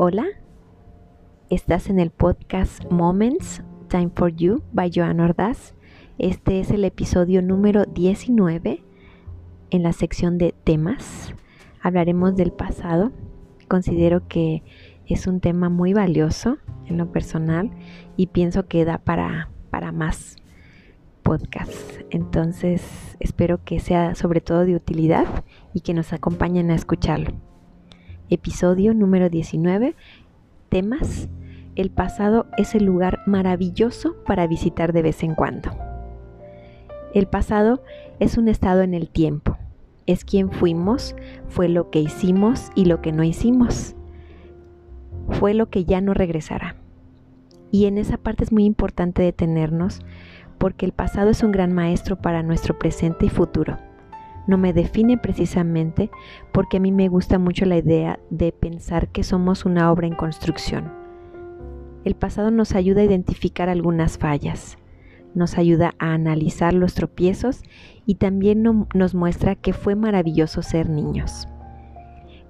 Hola, estás en el podcast Moments Time for You by Joan Ordaz. Este es el episodio número 19 en la sección de temas. Hablaremos del pasado. Considero que es un tema muy valioso en lo personal y pienso que da para, para más podcasts. Entonces espero que sea sobre todo de utilidad y que nos acompañen a escucharlo episodio número 19, temas, el pasado es el lugar maravilloso para visitar de vez en cuando. El pasado es un estado en el tiempo, es quien fuimos, fue lo que hicimos y lo que no hicimos, fue lo que ya no regresará. Y en esa parte es muy importante detenernos porque el pasado es un gran maestro para nuestro presente y futuro no me define precisamente porque a mí me gusta mucho la idea de pensar que somos una obra en construcción. El pasado nos ayuda a identificar algunas fallas, nos ayuda a analizar los tropiezos y también nos muestra que fue maravilloso ser niños,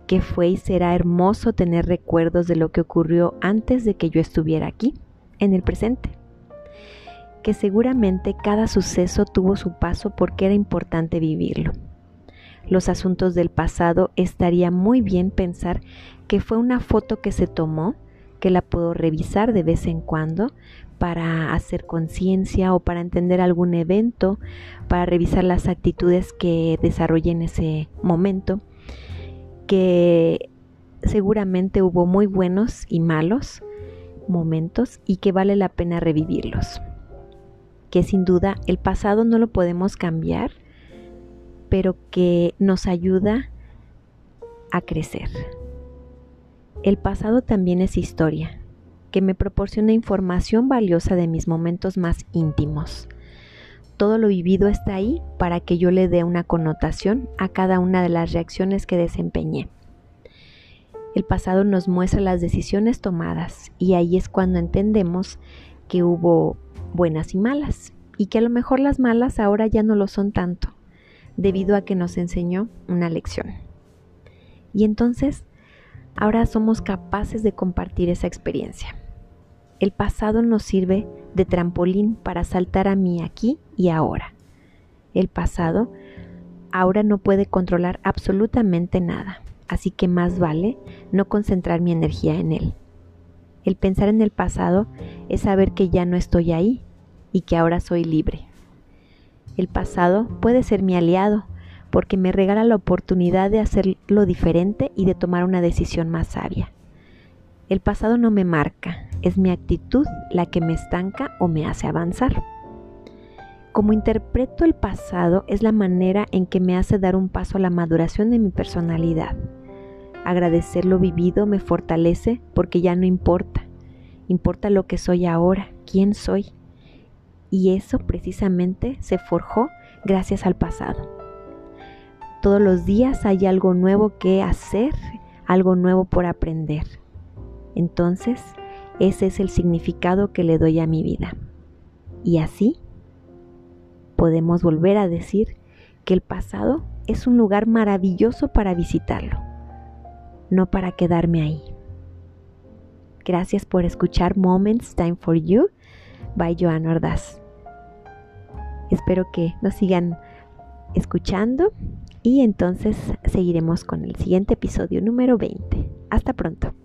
que fue y será hermoso tener recuerdos de lo que ocurrió antes de que yo estuviera aquí, en el presente que seguramente cada suceso tuvo su paso porque era importante vivirlo los asuntos del pasado, estaría muy bien pensar que fue una foto que se tomó, que la puedo revisar de vez en cuando para hacer conciencia o para entender algún evento, para revisar las actitudes que desarrollé en ese momento, que seguramente hubo muy buenos y malos momentos y que vale la pena revivirlos. Que sin duda el pasado no lo podemos cambiar, pero que nos ayuda a crecer. El pasado también es historia, que me proporciona información valiosa de mis momentos más íntimos. Todo lo vivido está ahí para que yo le dé una connotación a cada una de las reacciones que desempeñé. El pasado nos muestra las decisiones tomadas y ahí es cuando entendemos que hubo buenas y malas y que a lo mejor las malas ahora ya no lo son tanto debido a que nos enseñó una lección. Y entonces, ahora somos capaces de compartir esa experiencia. El pasado nos sirve de trampolín para saltar a mí aquí y ahora. El pasado ahora no puede controlar absolutamente nada, así que más vale no concentrar mi energía en él. El pensar en el pasado es saber que ya no estoy ahí y que ahora soy libre. El pasado puede ser mi aliado porque me regala la oportunidad de hacerlo diferente y de tomar una decisión más sabia. El pasado no me marca, es mi actitud la que me estanca o me hace avanzar. Como interpreto el pasado es la manera en que me hace dar un paso a la maduración de mi personalidad. Agradecer lo vivido me fortalece porque ya no importa, importa lo que soy ahora, quién soy y eso precisamente se forjó gracias al pasado. Todos los días hay algo nuevo que hacer, algo nuevo por aprender. Entonces, ese es el significado que le doy a mi vida. Y así podemos volver a decir que el pasado es un lugar maravilloso para visitarlo, no para quedarme ahí. Gracias por escuchar Moments Time for You by Joan Ordaz. Espero que nos sigan escuchando y entonces seguiremos con el siguiente episodio número 20. Hasta pronto.